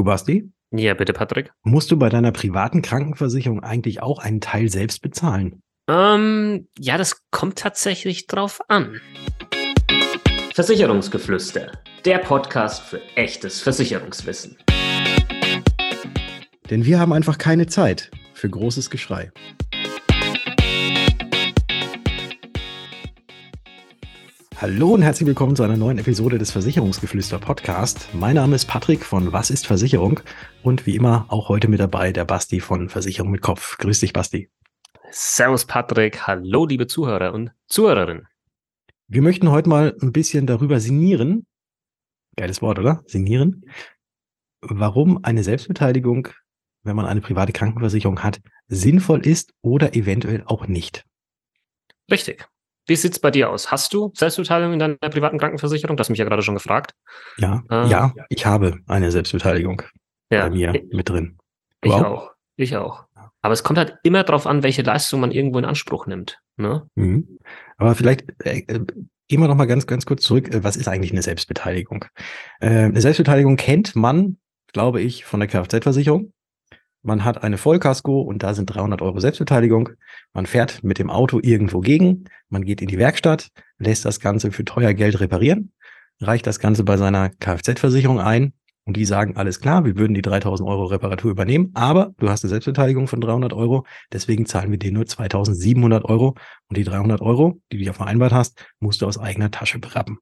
Du, Basti? Ja, bitte, Patrick. Musst du bei deiner privaten Krankenversicherung eigentlich auch einen Teil selbst bezahlen? Ähm, ja, das kommt tatsächlich drauf an. Versicherungsgeflüster, der Podcast für echtes Versicherungswissen. Denn wir haben einfach keine Zeit für großes Geschrei. Hallo und herzlich willkommen zu einer neuen Episode des Versicherungsgeflüster Podcast. Mein Name ist Patrick von Was ist Versicherung und wie immer auch heute mit dabei der Basti von Versicherung mit Kopf. Grüß dich, Basti. Servus, Patrick. Hallo, liebe Zuhörer und Zuhörerinnen. Wir möchten heute mal ein bisschen darüber sinnieren. Geiles Wort, oder? Sinnieren. Warum eine Selbstbeteiligung, wenn man eine private Krankenversicherung hat, sinnvoll ist oder eventuell auch nicht. Richtig. Wie sieht es bei dir aus? Hast du Selbstbeteiligung in deiner privaten Krankenversicherung? Du hast mich ja gerade schon gefragt. Ja, äh, ja, ich habe eine Selbstbeteiligung ja, bei mir ich, mit drin. Du ich auch? auch? Ich auch. Aber es kommt halt immer darauf an, welche Leistung man irgendwo in Anspruch nimmt. Ne? Mhm. Aber vielleicht äh, äh, gehen wir noch mal ganz, ganz kurz zurück. Äh, was ist eigentlich eine Selbstbeteiligung? Äh, eine Selbstbeteiligung kennt man, glaube ich, von der Kfz-Versicherung. Man hat eine Vollkasko und da sind 300 Euro Selbstbeteiligung. Man fährt mit dem Auto irgendwo gegen. Man geht in die Werkstatt, lässt das Ganze für teuer Geld reparieren, reicht das Ganze bei seiner Kfz-Versicherung ein und die sagen, alles klar, wir würden die 3000 Euro Reparatur übernehmen, aber du hast eine Selbstbeteiligung von 300 Euro, deswegen zahlen wir dir nur 2700 Euro und die 300 Euro, die du ja vereinbart hast, musst du aus eigener Tasche berappen.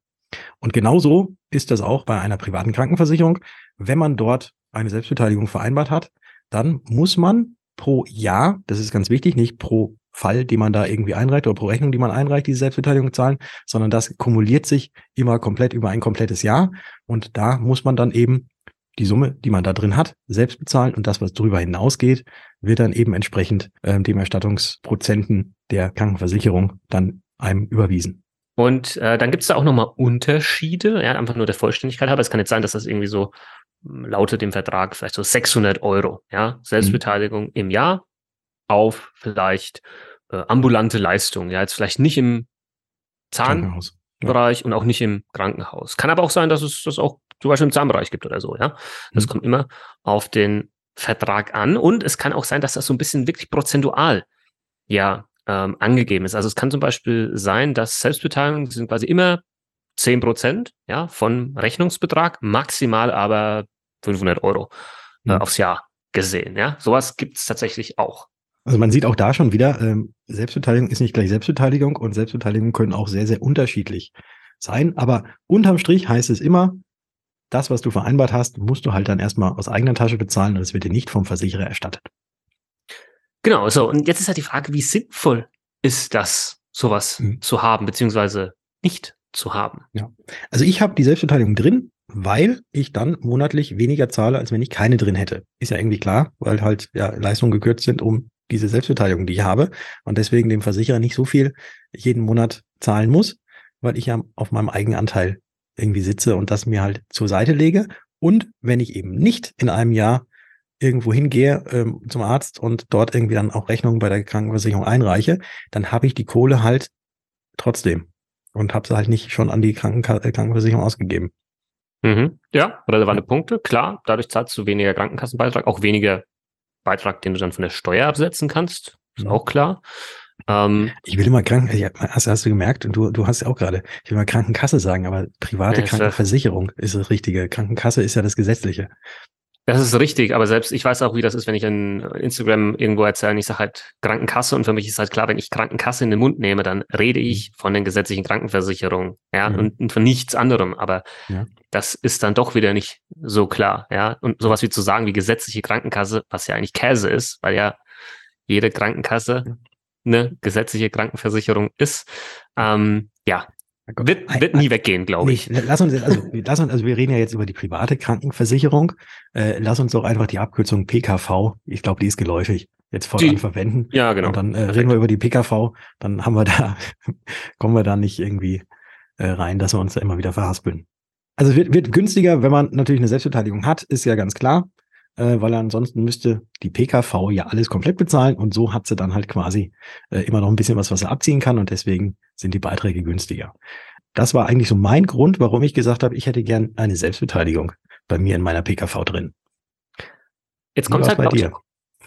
Und genauso ist das auch bei einer privaten Krankenversicherung. Wenn man dort eine Selbstbeteiligung vereinbart hat, dann muss man pro Jahr, das ist ganz wichtig, nicht pro Fall, den man da irgendwie einreicht oder pro Rechnung, die man einreicht, diese Selbstbeteiligung zahlen, sondern das kumuliert sich immer komplett über ein komplettes Jahr. Und da muss man dann eben die Summe, die man da drin hat, selbst bezahlen und das, was darüber hinausgeht, wird dann eben entsprechend äh, dem Erstattungsprozenten der Krankenversicherung dann einem überwiesen. Und äh, dann gibt es da auch nochmal Unterschiede, ja, einfach nur der Vollständigkeit halber. Es kann jetzt sein, dass das irgendwie so lautet im Vertrag vielleicht so 600 Euro, ja, Selbstbeteiligung mhm. im Jahr auf vielleicht äh, ambulante Leistung, ja, jetzt vielleicht nicht im Zahnbereich ja. und auch nicht im Krankenhaus. Kann aber auch sein, dass es das auch zum Beispiel im Zahnbereich gibt oder so, ja. Das mhm. kommt immer auf den Vertrag an und es kann auch sein, dass das so ein bisschen wirklich prozentual, ja, ähm, angegeben ist. Also es kann zum Beispiel sein, dass Selbstbeteiligung sind quasi immer 10 Prozent ja, von Rechnungsbetrag, maximal aber 500 Euro äh, mhm. aufs Jahr gesehen. Ja, sowas gibt es tatsächlich auch. Also man sieht auch da schon wieder, ähm, Selbstbeteiligung ist nicht gleich Selbstbeteiligung und Selbstbeteiligung können auch sehr, sehr unterschiedlich sein. Aber unterm Strich heißt es immer, das, was du vereinbart hast, musst du halt dann erstmal aus eigener Tasche bezahlen und es wird dir nicht vom Versicherer erstattet. Genau, so. Und jetzt ist halt die Frage, wie sinnvoll ist das, sowas mhm. zu haben, beziehungsweise nicht zu haben. Ja. Also ich habe die Selbstbeteiligung drin, weil ich dann monatlich weniger zahle, als wenn ich keine drin hätte. Ist ja irgendwie klar, weil halt ja, Leistungen gekürzt sind um diese Selbstbeteiligung, die ich habe und deswegen dem Versicherer nicht so viel jeden Monat zahlen muss, weil ich ja auf meinem Eigenanteil irgendwie sitze und das mir halt zur Seite lege. Und wenn ich eben nicht in einem Jahr irgendwo hingehe ähm, zum Arzt und dort irgendwie dann auch Rechnungen bei der Krankenversicherung einreiche, dann habe ich die Kohle halt trotzdem und habe sie halt nicht schon an die Krankenka äh, Krankenversicherung ausgegeben. Mhm. Ja, relevante Punkte. Klar, dadurch zahlst du weniger Krankenkassenbeitrag, auch weniger Beitrag, den du dann von der Steuer absetzen kannst. Ist mhm. auch klar. Ähm, ich will immer Kranken, hast, hast du gemerkt, und du, du hast ja auch gerade, ich will mal Krankenkasse sagen, aber private Krankenversicherung ist das Richtige. Krankenkasse ist ja das Gesetzliche. Das ist richtig, aber selbst ich weiß auch, wie das ist, wenn ich in Instagram irgendwo erzähle, ich sage halt Krankenkasse und für mich ist halt klar, wenn ich Krankenkasse in den Mund nehme, dann rede ich mhm. von den gesetzlichen Krankenversicherungen, ja, mhm. und, und, von nichts anderem, aber ja. das ist dann doch wieder nicht so klar, ja, und sowas wie zu sagen wie gesetzliche Krankenkasse, was ja eigentlich Käse ist, weil ja jede Krankenkasse eine gesetzliche Krankenversicherung ist, ähm, ja, wird, wird nie weggehen, glaube ich. Nee, lass uns, also, lass uns, also wir reden ja jetzt über die private Krankenversicherung. Äh, lass uns doch einfach die Abkürzung PKV, ich glaube, die ist geläufig, jetzt die, verwenden. Ja, genau. Und dann äh, reden wir über die PKV, dann haben wir da, kommen wir da nicht irgendwie äh, rein, dass wir uns da immer wieder verhaspeln. Also es wird, wird günstiger, wenn man natürlich eine Selbstbeteiligung hat, ist ja ganz klar, äh, weil ansonsten müsste die PKV ja alles komplett bezahlen und so hat sie dann halt quasi äh, immer noch ein bisschen was, was sie abziehen kann und deswegen sind die Beiträge günstiger. Das war eigentlich so mein Grund, warum ich gesagt habe, ich hätte gern eine Selbstbeteiligung bei mir in meiner PKV drin. Jetzt kommt halt bei dir.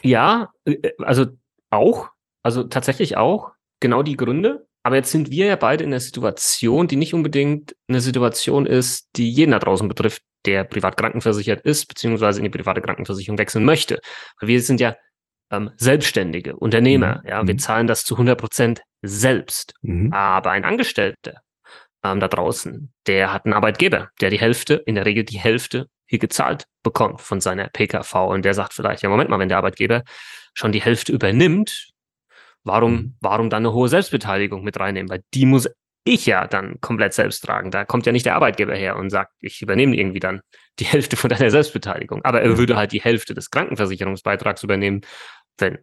Ja, äh, also auch, also tatsächlich auch, genau die Gründe. Aber jetzt sind wir ja beide in einer Situation, die nicht unbedingt eine Situation ist, die jeden da draußen betrifft, der privat krankenversichert ist, beziehungsweise in die private Krankenversicherung wechseln möchte. Weil wir sind ja ähm, Selbstständige, Unternehmer. Mhm. Ja, wir mhm. zahlen das zu 100 Prozent selbst. Mhm. Aber ein Angestellter ähm, da draußen, der hat einen Arbeitgeber, der die Hälfte, in der Regel die Hälfte hier gezahlt bekommt von seiner PKV. Und der sagt vielleicht, ja, Moment mal, wenn der Arbeitgeber schon die Hälfte übernimmt, warum, mhm. warum dann eine hohe Selbstbeteiligung mit reinnehmen? Weil die muss ich ja dann komplett selbst tragen. Da kommt ja nicht der Arbeitgeber her und sagt, ich übernehme irgendwie dann die Hälfte von deiner Selbstbeteiligung. Aber er würde halt die Hälfte des Krankenversicherungsbeitrags übernehmen, wenn,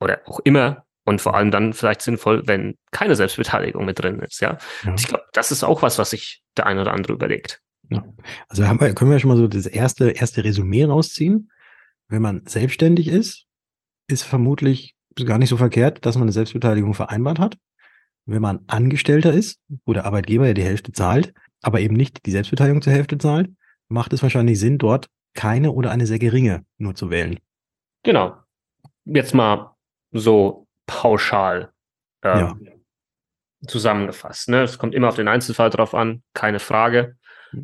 oder auch immer, und vor allem dann vielleicht sinnvoll, wenn keine Selbstbeteiligung mit drin ist, ja. ja. Ich glaube, das ist auch was, was sich der eine oder andere überlegt. Ja. Also haben wir, können wir schon mal so das erste, erste Resümee rausziehen. Wenn man selbstständig ist, ist vermutlich gar nicht so verkehrt, dass man eine Selbstbeteiligung vereinbart hat. Wenn man Angestellter ist, wo der Arbeitgeber ja die Hälfte zahlt, aber eben nicht die Selbstbeteiligung zur Hälfte zahlt, macht es wahrscheinlich Sinn, dort keine oder eine sehr geringe nur zu wählen. Genau. Jetzt mal so pauschal ähm, ja. zusammengefasst. Ne? Es kommt immer auf den Einzelfall drauf an, keine Frage.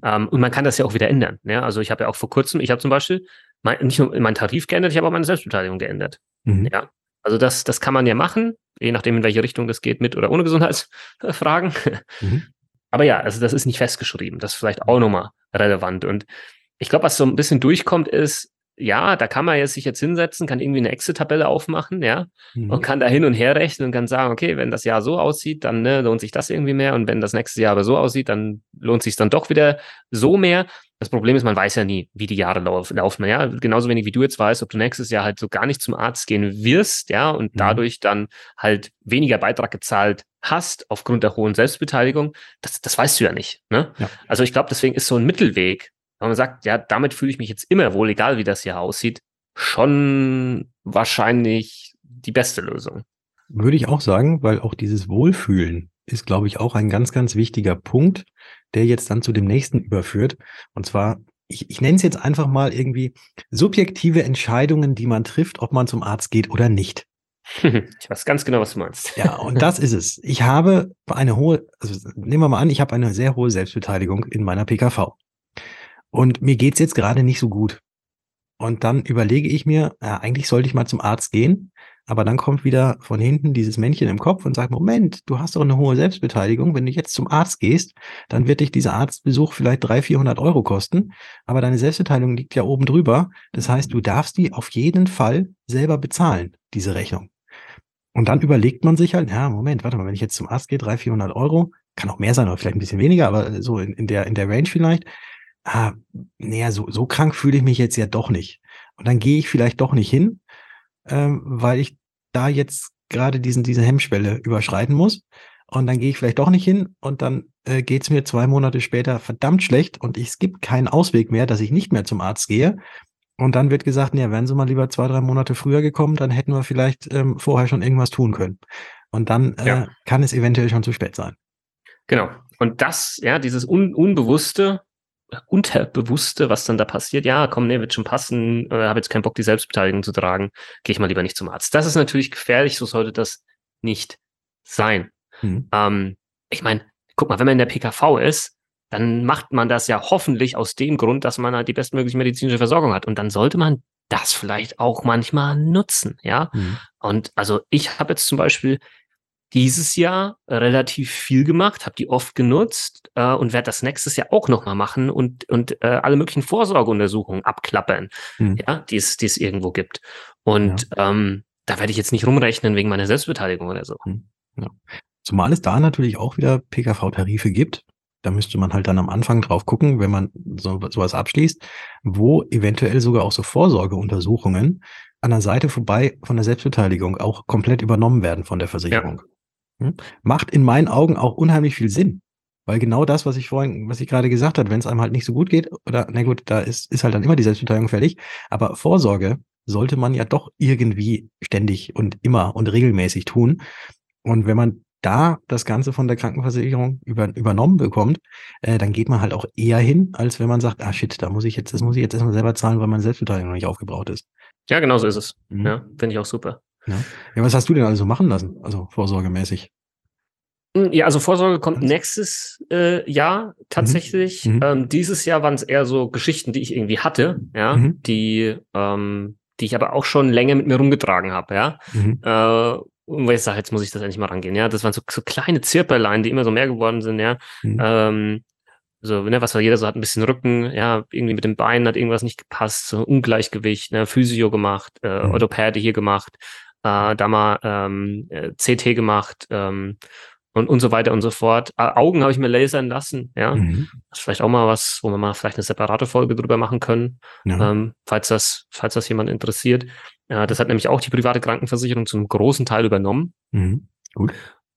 Ähm, und man kann das ja auch wieder ändern. Ne? Also ich habe ja auch vor kurzem, ich habe zum Beispiel mein, nicht nur meinen Tarif geändert, ich habe auch meine Selbstbeteiligung geändert. Mhm. Ja. Also das, das kann man ja machen, je nachdem, in welche Richtung das geht, mit oder ohne Gesundheitsfragen. Mhm. Aber ja, also das ist nicht festgeschrieben. Das ist vielleicht auch nochmal relevant. Und ich glaube, was so ein bisschen durchkommt, ist, ja, da kann man jetzt sich jetzt hinsetzen, kann irgendwie eine Excel-Tabelle aufmachen, ja, mhm. und kann da hin und her rechnen und kann sagen, okay, wenn das Jahr so aussieht, dann ne, lohnt sich das irgendwie mehr und wenn das nächste Jahr aber so aussieht, dann lohnt sich dann doch wieder so mehr. Das Problem ist, man weiß ja nie, wie die Jahre lauf, laufen. Ja, genauso wenig wie du jetzt weißt, ob du nächstes Jahr halt so gar nicht zum Arzt gehen wirst, ja, und mhm. dadurch dann halt weniger Beitrag gezahlt hast aufgrund der hohen Selbstbeteiligung. Das, das weißt du ja nicht. Ne? Ja. Also ich glaube, deswegen ist so ein Mittelweg, wenn man sagt, ja, damit fühle ich mich jetzt immer wohl, egal wie das hier aussieht, schon wahrscheinlich die beste Lösung. Würde ich auch sagen, weil auch dieses Wohlfühlen ist, glaube ich, auch ein ganz, ganz wichtiger Punkt, der jetzt dann zu dem nächsten überführt. Und zwar, ich, ich nenne es jetzt einfach mal irgendwie subjektive Entscheidungen, die man trifft, ob man zum Arzt geht oder nicht. Ich weiß ganz genau, was du meinst. Ja, und das ist es. Ich habe eine hohe, also nehmen wir mal an, ich habe eine sehr hohe Selbstbeteiligung in meiner PKV. Und mir geht's jetzt gerade nicht so gut. Und dann überlege ich mir, ja, eigentlich sollte ich mal zum Arzt gehen. Aber dann kommt wieder von hinten dieses Männchen im Kopf und sagt, Moment, du hast doch eine hohe Selbstbeteiligung. Wenn du jetzt zum Arzt gehst, dann wird dich dieser Arztbesuch vielleicht 300, 400 Euro kosten. Aber deine Selbstbeteiligung liegt ja oben drüber. Das heißt, du darfst die auf jeden Fall selber bezahlen, diese Rechnung. Und dann überlegt man sich halt, ja, Moment, warte mal, wenn ich jetzt zum Arzt gehe, 300, 400 Euro, kann auch mehr sein oder vielleicht ein bisschen weniger, aber so in, in der, in der Range vielleicht. Ah, naja, so, so krank fühle ich mich jetzt ja doch nicht. Und dann gehe ich vielleicht doch nicht hin, ähm, weil ich da jetzt gerade diesen, diese Hemmschwelle überschreiten muss. Und dann gehe ich vielleicht doch nicht hin und dann äh, geht es mir zwei Monate später verdammt schlecht und es gibt keinen Ausweg mehr, dass ich nicht mehr zum Arzt gehe. Und dann wird gesagt, ja, wären Sie mal lieber zwei, drei Monate früher gekommen, dann hätten wir vielleicht ähm, vorher schon irgendwas tun können. Und dann äh, ja. kann es eventuell schon zu spät sein. Genau. Und das, ja, dieses Un Unbewusste, Unterbewusste, was dann da passiert, ja, komm, nee, wird schon passen, äh, habe jetzt keinen Bock, die Selbstbeteiligung zu tragen, gehe ich mal lieber nicht zum Arzt. Das ist natürlich gefährlich, so sollte das nicht sein. Mhm. Ähm, ich meine, guck mal, wenn man in der PKV ist, dann macht man das ja hoffentlich aus dem Grund, dass man halt die bestmögliche medizinische Versorgung hat. Und dann sollte man das vielleicht auch manchmal nutzen, ja. Mhm. Und also ich habe jetzt zum Beispiel dieses Jahr relativ viel gemacht, habe die oft genutzt äh, und werde das nächstes Jahr auch nochmal machen und, und äh, alle möglichen Vorsorgeuntersuchungen abklappern, mhm. ja, die es, die es irgendwo gibt. Und ja. ähm, da werde ich jetzt nicht rumrechnen wegen meiner Selbstbeteiligung oder so. Mhm. Ja. Zumal es da natürlich auch wieder PKV-Tarife gibt. Da müsste man halt dann am Anfang drauf gucken, wenn man so, sowas abschließt, wo eventuell sogar auch so Vorsorgeuntersuchungen an der Seite vorbei von der Selbstbeteiligung auch komplett übernommen werden von der Versicherung. Hm? Macht in meinen Augen auch unheimlich viel Sinn. Weil genau das, was ich vorhin, was ich gerade gesagt habe, wenn es einem halt nicht so gut geht, oder na gut, da ist, ist halt dann immer die Selbstbeteiligung fertig. Aber Vorsorge sollte man ja doch irgendwie ständig und immer und regelmäßig tun. Und wenn man da das Ganze von der Krankenversicherung über, übernommen bekommt, äh, dann geht man halt auch eher hin, als wenn man sagt, ah shit, da muss ich jetzt, das muss ich jetzt erstmal selber zahlen, weil meine Selbstbeteiligung noch nicht aufgebraucht ist. Ja, genau so ist es. Mhm. Ja, finde ich auch super. Ja. ja, was hast du denn also machen lassen? Also vorsorgemäßig? Hm, ja, also Vorsorge kommt nächstes äh, Jahr tatsächlich. Mhm. mhm. Ähm, dieses Jahr waren es eher so Geschichten, die ich irgendwie hatte, ja, mhm. die, ähm, die ich aber auch schon länger mit mir rumgetragen habe, ja. Mhm. Äh, und weil ich sage, jetzt muss ich das endlich mal rangehen, ja. Das waren so, so kleine Zirperlein, die immer so mehr geworden sind, ja. Mhm. Ähm, so, ne, was war jeder so hat ein bisschen Rücken, ja, irgendwie mit dem Bein hat irgendwas nicht gepasst, so Ungleichgewicht, ne, Physio gemacht, äh, mhm. Orthopäde hier gemacht, äh, da mal ähm, äh, CT gemacht, ähm, und, und so weiter und so fort. Augen habe ich mir lasern lassen, ja. Mhm. Das ist vielleicht auch mal was, wo wir mal vielleicht eine separate Folge drüber machen können, ja. ähm, falls das, falls das jemand interessiert. Äh, das hat nämlich auch die private Krankenversicherung zum großen Teil übernommen. Mhm. Gut.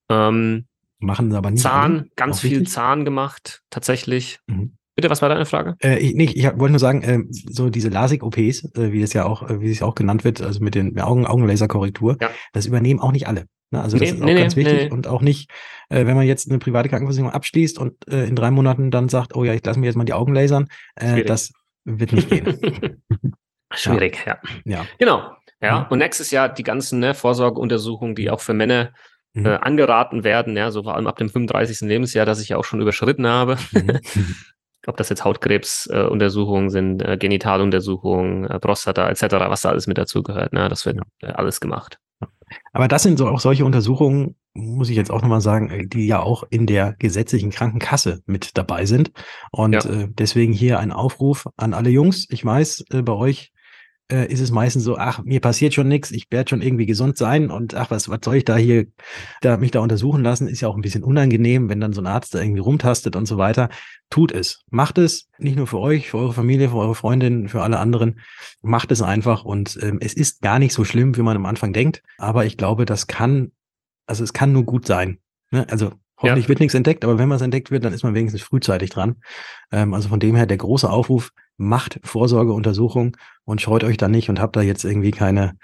Ähm, Machen sie aber nicht. Zahn, alle? ganz auch viel wichtig? Zahn gemacht, tatsächlich. Mhm. Bitte, was war deine Frage? Äh, ich, nee, ich wollte nur sagen, äh, so diese LASIK-OPs, äh, wie es ja auch, äh, wie es auch genannt wird, also mit den Augen, Augenlaserkorrektur, ja. das übernehmen auch nicht alle. Ne? Also das nee, ist auch nee, ganz nee, wichtig und auch nicht, äh, wenn man jetzt eine private Krankenversicherung abschließt und äh, in drei Monaten dann sagt, oh ja, ich lasse mir jetzt mal die Augen lasern, das wird nicht gehen. Schwierig, ja. ja. ja. Genau. Ja, mhm. und nächstes Jahr die ganzen ne, Vorsorgeuntersuchungen, die auch für Männer mhm. äh, angeraten werden, ja, so vor allem ab dem 35. Lebensjahr, das ich ja auch schon überschritten habe. Mhm. ob das jetzt Hautkrebsuntersuchungen äh, sind, äh, Genitaluntersuchungen, äh, Prostata etc., was da alles mit dazugehört. Ne? Das wird ja. äh, alles gemacht. Aber das sind so auch solche Untersuchungen, muss ich jetzt auch nochmal sagen, äh, die ja auch in der gesetzlichen Krankenkasse mit dabei sind. Und ja. äh, deswegen hier ein Aufruf an alle Jungs. Ich weiß, bei euch äh, ist es meistens so, ach, mir passiert schon nichts, ich werde schon irgendwie gesund sein und ach, was, was soll ich da hier, da, mich da untersuchen lassen, ist ja auch ein bisschen unangenehm, wenn dann so ein Arzt da irgendwie rumtastet und so weiter. Tut es. Macht es, nicht nur für euch, für eure Familie, für eure Freundinnen, für alle anderen. Macht es einfach und ähm, es ist gar nicht so schlimm, wie man am Anfang denkt, aber ich glaube, das kann, also es kann nur gut sein. Ne? Also Hoffentlich ja. wird nichts entdeckt, aber wenn was entdeckt wird, dann ist man wenigstens frühzeitig dran. Ähm, also von dem her der große Aufruf, macht Vorsorgeuntersuchung und scheut euch da nicht und habt da jetzt irgendwie keine,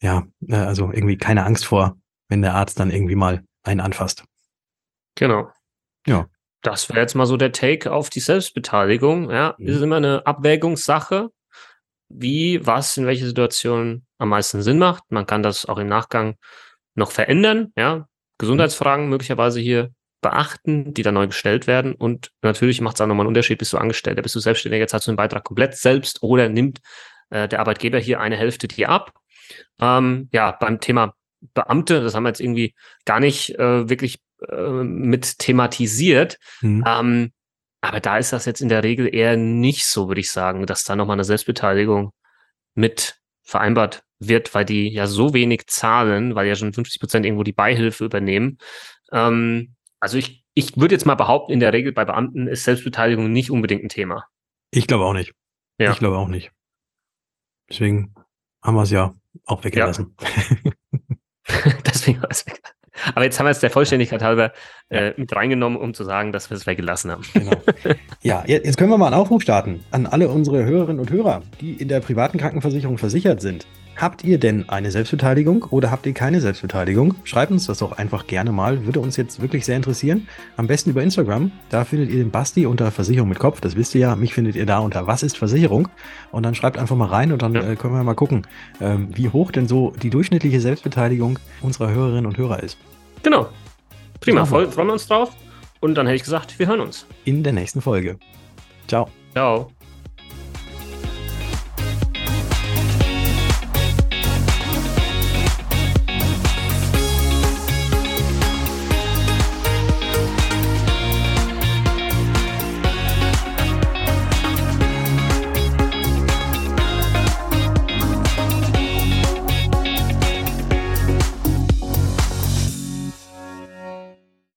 ja, äh, also irgendwie keine Angst vor, wenn der Arzt dann irgendwie mal einen anfasst. Genau. Ja. Das wäre jetzt mal so der Take auf die Selbstbeteiligung. Ja, mhm. ist immer eine Abwägungssache, wie, was, in welcher Situation am meisten Sinn macht. Man kann das auch im Nachgang noch verändern. Ja, Gesundheitsfragen möglicherweise hier beachten, die da neu gestellt werden. Und natürlich macht es auch nochmal einen Unterschied, bist du Angestellter, bist du Selbstständiger, zahlst du den Beitrag komplett selbst oder nimmt äh, der Arbeitgeber hier eine Hälfte dir ab. Ähm, ja, beim Thema Beamte, das haben wir jetzt irgendwie gar nicht äh, wirklich äh, mit thematisiert. Mhm. Ähm, aber da ist das jetzt in der Regel eher nicht so, würde ich sagen, dass da nochmal eine Selbstbeteiligung mit vereinbart wird, weil die ja so wenig zahlen, weil ja schon 50 Prozent irgendwo die Beihilfe übernehmen. Ähm, also ich, ich würde jetzt mal behaupten, in der Regel bei Beamten ist Selbstbeteiligung nicht unbedingt ein Thema. Ich glaube auch nicht. Ja. Ich glaube auch nicht. Deswegen haben wir es ja auch weggelassen. Ja. Deswegen war es weggelassen. Aber jetzt haben wir es der Vollständigkeit halber äh, mit reingenommen, um zu sagen, dass wir es weggelassen haben. Genau. Ja, jetzt können wir mal einen Aufruf starten an alle unsere Hörerinnen und Hörer, die in der privaten Krankenversicherung versichert sind. Habt ihr denn eine Selbstbeteiligung oder habt ihr keine Selbstbeteiligung? Schreibt uns das doch einfach gerne mal. Würde uns jetzt wirklich sehr interessieren. Am besten über Instagram. Da findet ihr den Basti unter Versicherung mit Kopf. Das wisst ihr ja. Mich findet ihr da unter Was ist Versicherung? Und dann schreibt einfach mal rein und dann äh, können wir mal gucken, ähm, wie hoch denn so die durchschnittliche Selbstbeteiligung unserer Hörerinnen und Hörer ist. Genau. Prima. Voll, freuen wir uns drauf. Und dann hätte ich gesagt, wir hören uns. In der nächsten Folge. Ciao. Ciao.